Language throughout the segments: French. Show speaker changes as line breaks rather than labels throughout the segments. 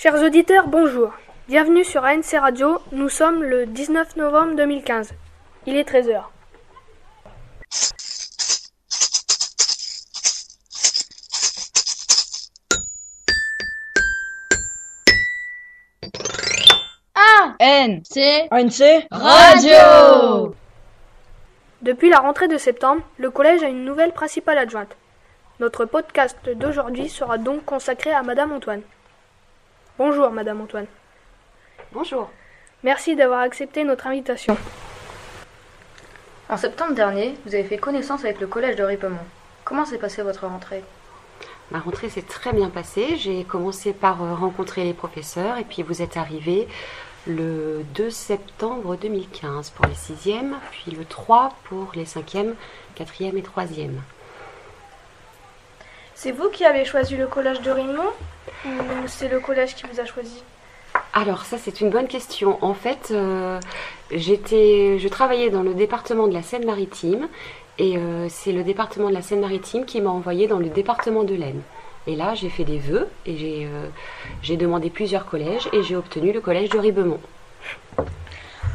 Chers auditeurs, bonjour. Bienvenue sur ANC Radio. Nous sommes le 19 novembre 2015. Il est 13h.
ANC
ANC
Radio
Depuis la rentrée de septembre, le collège a une nouvelle principale adjointe. Notre podcast d'aujourd'hui sera donc consacré à Madame Antoine. Bonjour Madame Antoine.
Bonjour.
Merci d'avoir accepté notre invitation.
En septembre dernier, vous avez fait connaissance avec le collège de Ripemont. Comment s'est passée votre rentrée?
Ma rentrée s'est très bien passée. J'ai commencé par euh, rencontrer les professeurs et puis vous êtes arrivé le 2 septembre 2015 pour les 6e, puis le 3 pour les 5e, 4e et 3e.
C'est vous qui avez choisi le collège de Rimont ou c'est le collège qui vous a choisi
Alors ça c'est une bonne question. En fait, euh, j'étais, je travaillais dans le département de la Seine-Maritime et euh, c'est le département de la Seine-Maritime qui m'a envoyé dans le département de l'Aisne. Et là, j'ai fait des vœux et j'ai euh, j'ai demandé plusieurs collèges et j'ai obtenu le collège de Ribemont.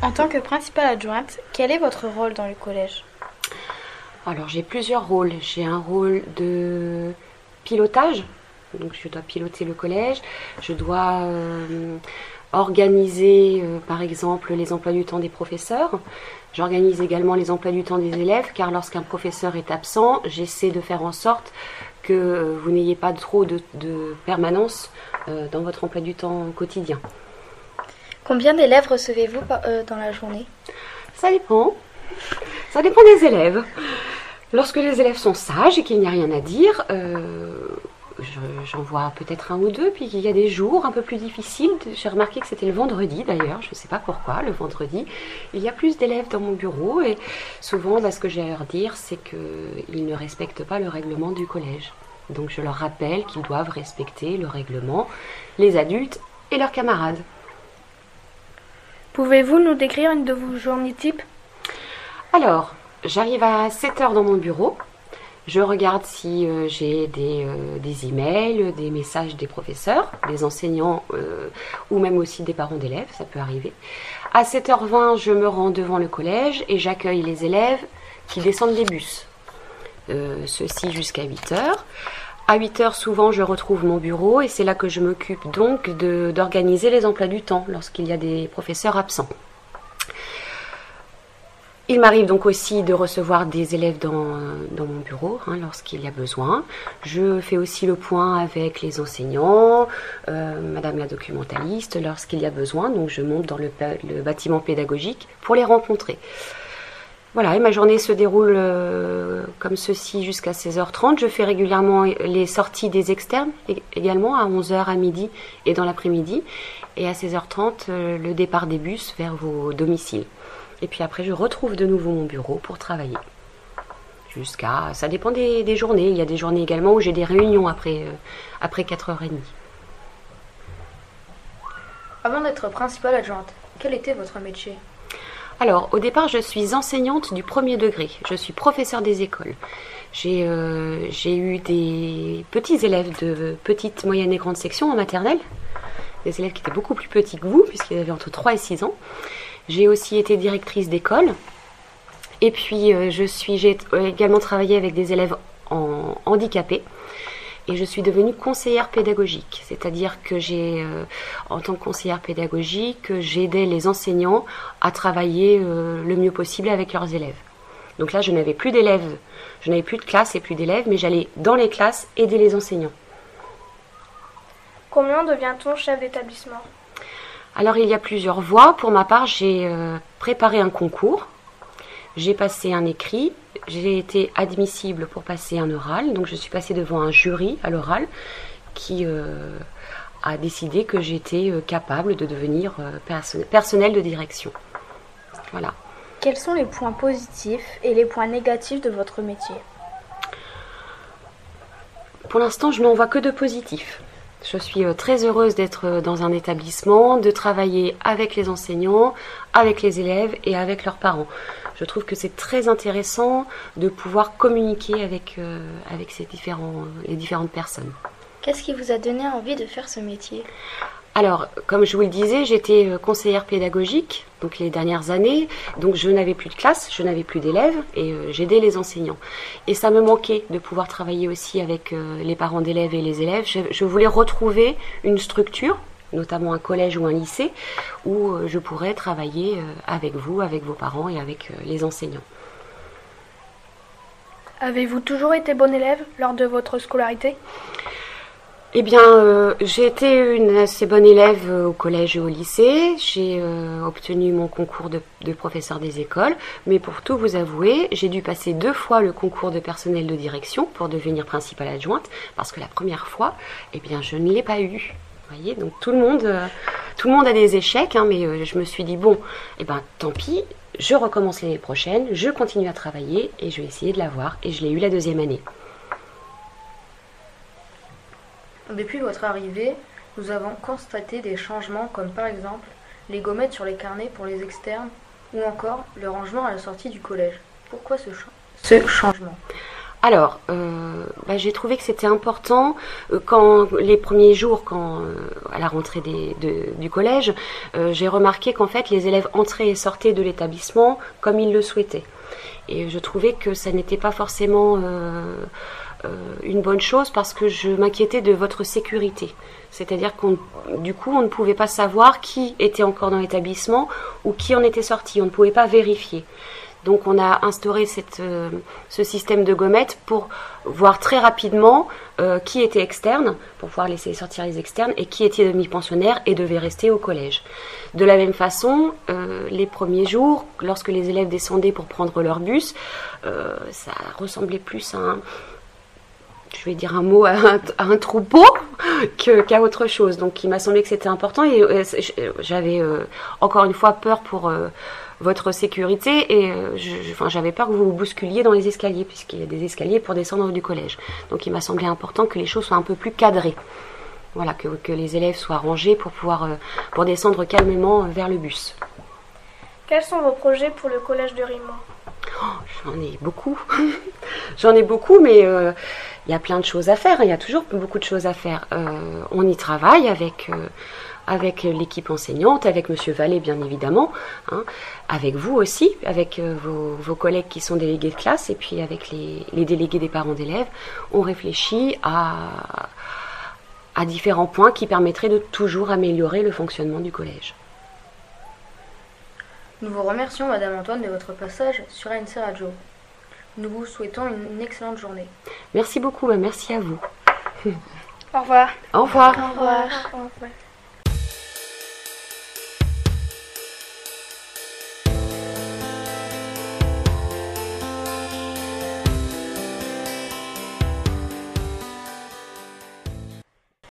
En tant que principale adjointe, quel est votre rôle dans le collège?
Alors, j'ai plusieurs rôles. J'ai un rôle de pilotage. Donc, je dois piloter le collège. Je dois euh, organiser, euh, par exemple, les emplois du temps des professeurs. J'organise également les emplois du temps des élèves, car lorsqu'un professeur est absent, j'essaie de faire en sorte que vous n'ayez pas trop de, de permanence euh, dans votre emploi du temps quotidien.
Combien d'élèves recevez-vous dans la journée?
Ça dépend. Ça dépend des élèves. Lorsque les élèves sont sages et qu'il n'y a rien à dire, euh, j'en vois peut-être un ou deux. Puis il y a des jours un peu plus difficiles. J'ai remarqué que c'était le vendredi d'ailleurs. Je ne sais pas pourquoi. Le vendredi, il y a plus d'élèves dans mon bureau et souvent, bah, ce que j'ai à leur dire, c'est qu'ils ne respectent pas le règlement du collège. Donc je leur rappelle qu'ils doivent respecter le règlement, les adultes et leurs camarades.
Pouvez-vous nous décrire une de vos journées types
Alors, j'arrive à 7 heures dans mon bureau. Je regarde si euh, j'ai des, euh, des emails, des messages des professeurs, des enseignants euh, ou même aussi des parents d'élèves, ça peut arriver. À 7h20, je me rends devant le collège et j'accueille les élèves qui descendent des bus. Ceci jusqu'à 8h. À 8h, souvent, je retrouve mon bureau et c'est là que je m'occupe donc d'organiser les emplois du temps lorsqu'il y a des professeurs absents. Il m'arrive donc aussi de recevoir des élèves dans, mon bureau hein, lorsqu'il y a besoin. Je fais aussi le point avec les enseignants, euh, Madame la documentaliste lorsqu'il y a besoin. Donc je monte dans le, bâtiment pédagogique pour les rencontrer. Voilà, et ma journée se déroule euh, comme ceci jusqu'à 16h30. Je fais régulièrement les sorties des externes ég- également à 11h à midi et dans l'après-midi. Et à 16h30, euh, le départ des bus vers vos domiciles. Et puis après, je retrouve de nouveau mon bureau pour travailler. Jusqu'à. Ça dépend des, des journées. Il y a des journées également où j'ai des réunions après, euh, après 4h30.
Avant d'être principale adjointe, quel était votre métier?
Alors, au départ, je suis enseignante du premier degré. Je suis professeure des écoles. J'ai euh, j'ai eu des petits élèves de petite, moyenne et grande section en maternelle. Des élèves qui étaient beaucoup plus petits que vous, puisqu'ils avaient entre 3 et 6 ans. J'ai aussi été directrice d'école. Et puis, euh, je suis, j'ai également travaillé avec des élèves handicapés. Et je suis devenue conseillère pédagogique, c'est-à-dire que j'ai, euh, en tant que conseillère pédagogique, j'aidais les enseignants à travailler euh, le mieux possible avec leurs élèves. Donc là, je n'avais plus d'élèves, je n'avais plus de classe et plus d'élèves, mais j'allais dans les classes aider les enseignants.
Combien devient-on chef d'établissement?
Alors il y a plusieurs voies. Pour ma part, j'ai euh, préparé un concours, j'ai passé un écrit, j'ai été admissible pour passer un oral, donc je suis passée devant un jury à l'oral qui euh, a décidé que j'étais euh, capable de devenir perso- personnel de direction. Voilà.
Quels sont les points positifs et les points négatifs de votre métier?
Pour l'instant, je n'en vois que de positif. Je suis euh, très heureuse d'être euh, dans un établissement, de travailler avec les enseignants, avec les élèves et avec leurs parents. Je trouve que c'est très intéressant de pouvoir communiquer avec, euh, ces différents, les différentes personnes.
Qu'est-ce qui vous a donné envie de faire ce métier?
Alors, comme je vous le disais, j'étais euh, conseillère pédagogique donc les dernières années, donc je n'avais plus de classe, je n'avais plus d'élèves et euh, j'aidais les enseignants. Et ça me manquait de pouvoir travailler aussi avec euh, les parents d'élèves et les élèves. Je, voulais retrouver une structure, notamment un collège ou un lycée, où je pourrais travailler avec vous, avec vos parents et avec les enseignants.
Avez-vous toujours été bon élève lors de votre scolarité?
Eh bien, euh, j'ai été une assez bonne élève euh, au collège et au lycée. J'ai euh, obtenu mon concours de, professeur des écoles. Mais pour tout vous avouer, j'ai dû passer deux fois le concours de personnel de direction pour devenir principale adjointe. Parce que la première fois, eh bien, je ne l'ai pas eu. Vous voyez, donc tout le monde, tout le monde a des échecs, hein, mais je me suis dit bon, eh ben tant pis, je recommence l'année prochaine, je continue à travailler et je vais essayer de l'avoir. Et je l'ai eu la deuxième année.
Depuis votre arrivée, nous avons constaté des changements comme par exemple les gommettes sur les carnets pour les externes ou encore le rangement à la sortie du collège. Pourquoi ce, ce changement?
Alors, euh, bah, j'ai trouvé que c'était important euh, quand les premiers jours, quand euh, à la rentrée du collège, j'ai remarqué qu'en fait les élèves entraient et sortaient de l'établissement comme ils le souhaitaient. Et je trouvais que ça n'était pas forcément une bonne chose parce que je m'inquiétais de votre sécurité. C'est-à-dire qu'on, du coup, on ne pouvait pas savoir qui était encore dans l'établissement ou qui en était sorti. On ne pouvait pas vérifier. Donc on a instauré euh, ce système de gommettes pour voir très rapidement euh, qui était externe, pour pouvoir laisser sortir les externes, et qui était demi-pensionnaire et devait rester au collège. De la même façon, euh, les premiers jours, lorsque les élèves descendaient pour prendre leur bus, euh, ça ressemblait plus à un, je vais dire un mot, à un, troupeau qu'à autre chose. Donc il m'a semblé que c'était important et euh, j'avais euh, encore une fois peur pour euh, votre sécurité et j'avais peur que vous vous bousculiez dans les escaliers puisqu'il y a des escaliers pour descendre du collège. Donc il m'a semblé important que les choses soient un peu plus cadrées. Voilà, que, les élèves soient rangés pour pouvoir pour descendre calmement vers le bus.
Quels sont vos projets pour le collège de Rimont?
J'en ai beaucoup. J'en ai beaucoup, mais euh, il y a plein de choses à faire. Il y a toujours beaucoup de choses à faire. Euh, on y travaille avec, euh, avec l'équipe enseignante, avec Monsieur Vallée, bien évidemment, hein, avec vous aussi, avec vos, vos collègues qui sont délégués de classe, et puis avec les, les délégués des parents d'élèves. On réfléchit à, à différents points qui permettraient de toujours améliorer le fonctionnement du collège.
Nous vous remercions, Madame Antoine, de votre passage sur ANC Radio. Nous vous souhaitons une excellente journée.
Merci beaucoup, bah, merci à vous.
Au revoir.
Au revoir.
Au revoir. Au revoir.